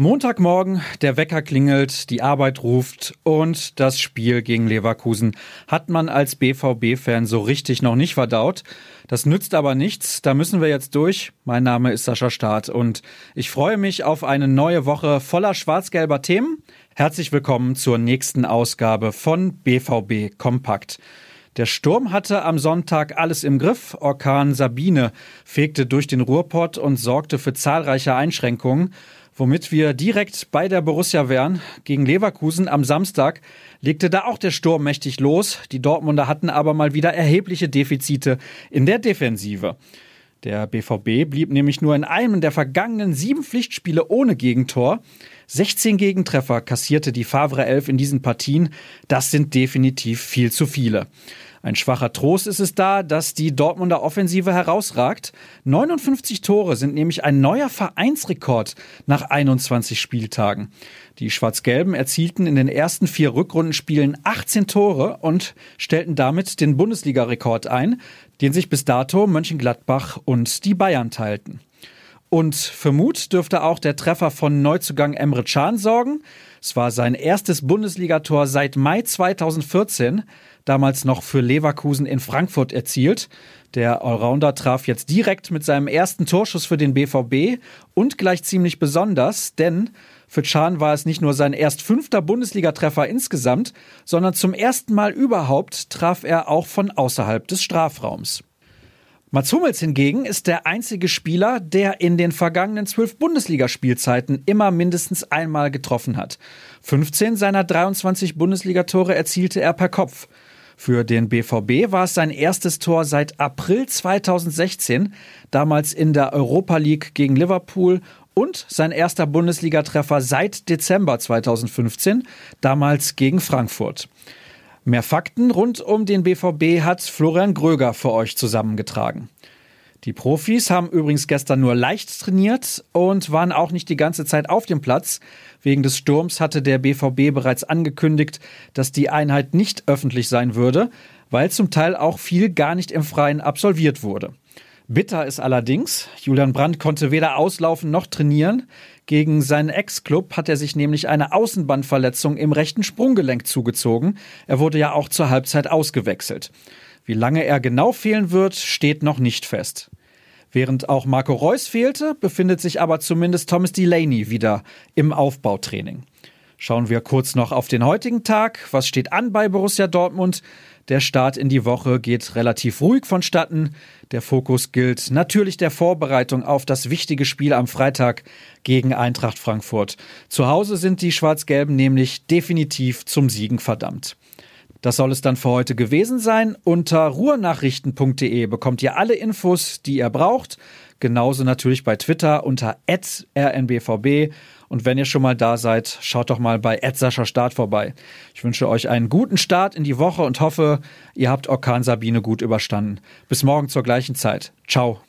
Montagmorgen, der Wecker klingelt, die Arbeit ruft und das Spiel gegen Leverkusen hat man als BVB-Fan so richtig noch nicht verdaut. Das nützt aber nichts, da müssen wir jetzt durch. Mein Name ist Sascha Staat und ich freue mich auf eine neue Woche voller schwarz-gelber Themen. Herzlich willkommen zur nächsten Ausgabe von BVB Kompakt. Der Sturm hatte am Sonntag alles im Griff. Orkan Sabine fegte durch den Ruhrpott und sorgte für zahlreiche Einschränkungen womit wir direkt bei der Borussia wären. Gegen Leverkusen am Samstag legte da auch der Sturm mächtig los. Die Dortmunder hatten aber mal wieder erhebliche Defizite in der Defensive. Der BVB blieb nämlich nur in einem der vergangenen sieben Pflichtspiele ohne Gegentor. 16 Gegentreffer kassierte die Favre 11 in diesen Partien. Das sind definitiv viel zu viele. Ein schwacher Trost ist es da, dass die Dortmunder Offensive herausragt. 59 Tore sind nämlich ein neuer Vereinsrekord nach 21 Spieltagen. Die Schwarz-Gelben erzielten in den ersten vier Rückrundenspielen 18 Tore und stellten damit den Bundesliga-Rekord ein, den sich bis dato Mönchengladbach und die Bayern teilten. Und für Mut dürfte auch der Treffer von Neuzugang Emre Can sorgen. Es war sein erstes Bundesligator seit Mai 2014 damals noch für Leverkusen in Frankfurt erzielt. Der Allrounder traf jetzt direkt mit seinem ersten Torschuss für den BVB und gleich ziemlich besonders, denn für Can war es nicht nur sein erst fünfter Bundesligatreffer insgesamt, sondern zum ersten Mal überhaupt traf er auch von außerhalb des Strafraums. Mats Hummels hingegen ist der einzige Spieler, der in den vergangenen zwölf Bundesligaspielzeiten immer mindestens einmal getroffen hat. 15 seiner 23 Bundesligatore erzielte er per Kopf. Für den BVB war es sein erstes Tor seit April 2016, damals in der Europa League gegen Liverpool und sein erster Bundesligatreffer seit Dezember 2015, damals gegen Frankfurt. Mehr Fakten rund um den BVB hat Florian Gröger für euch zusammengetragen. Die Profis haben übrigens gestern nur leicht trainiert und waren auch nicht die ganze Zeit auf dem Platz. Wegen des Sturms hatte der BVB bereits angekündigt, dass die Einheit nicht öffentlich sein würde, weil zum Teil auch viel gar nicht im Freien absolviert wurde. Bitter ist allerdings, Julian Brandt konnte weder auslaufen noch trainieren. Gegen seinen Ex-Club hat er sich nämlich eine Außenbandverletzung im rechten Sprunggelenk zugezogen. Er wurde ja auch zur Halbzeit ausgewechselt. Wie lange er genau fehlen wird, steht noch nicht fest. Während auch Marco Reus fehlte, befindet sich aber zumindest Thomas Delaney wieder im Aufbautraining. Schauen wir kurz noch auf den heutigen Tag. Was steht an bei Borussia Dortmund? Der Start in die Woche geht relativ ruhig vonstatten. Der Fokus gilt natürlich der Vorbereitung auf das wichtige Spiel am Freitag gegen Eintracht Frankfurt. Zu Hause sind die Schwarz-Gelben nämlich definitiv zum Siegen verdammt. Das soll es dann für heute gewesen sein. Unter ruhrnachrichten.de bekommt ihr alle Infos, die ihr braucht. Genauso natürlich bei Twitter unter rnbvb. Und wenn ihr schon mal da seid, schaut doch mal bei Sascha Start vorbei. Ich wünsche euch einen guten Start in die Woche und hoffe, ihr habt Orkan Sabine gut überstanden. Bis morgen zur gleichen Zeit. Ciao.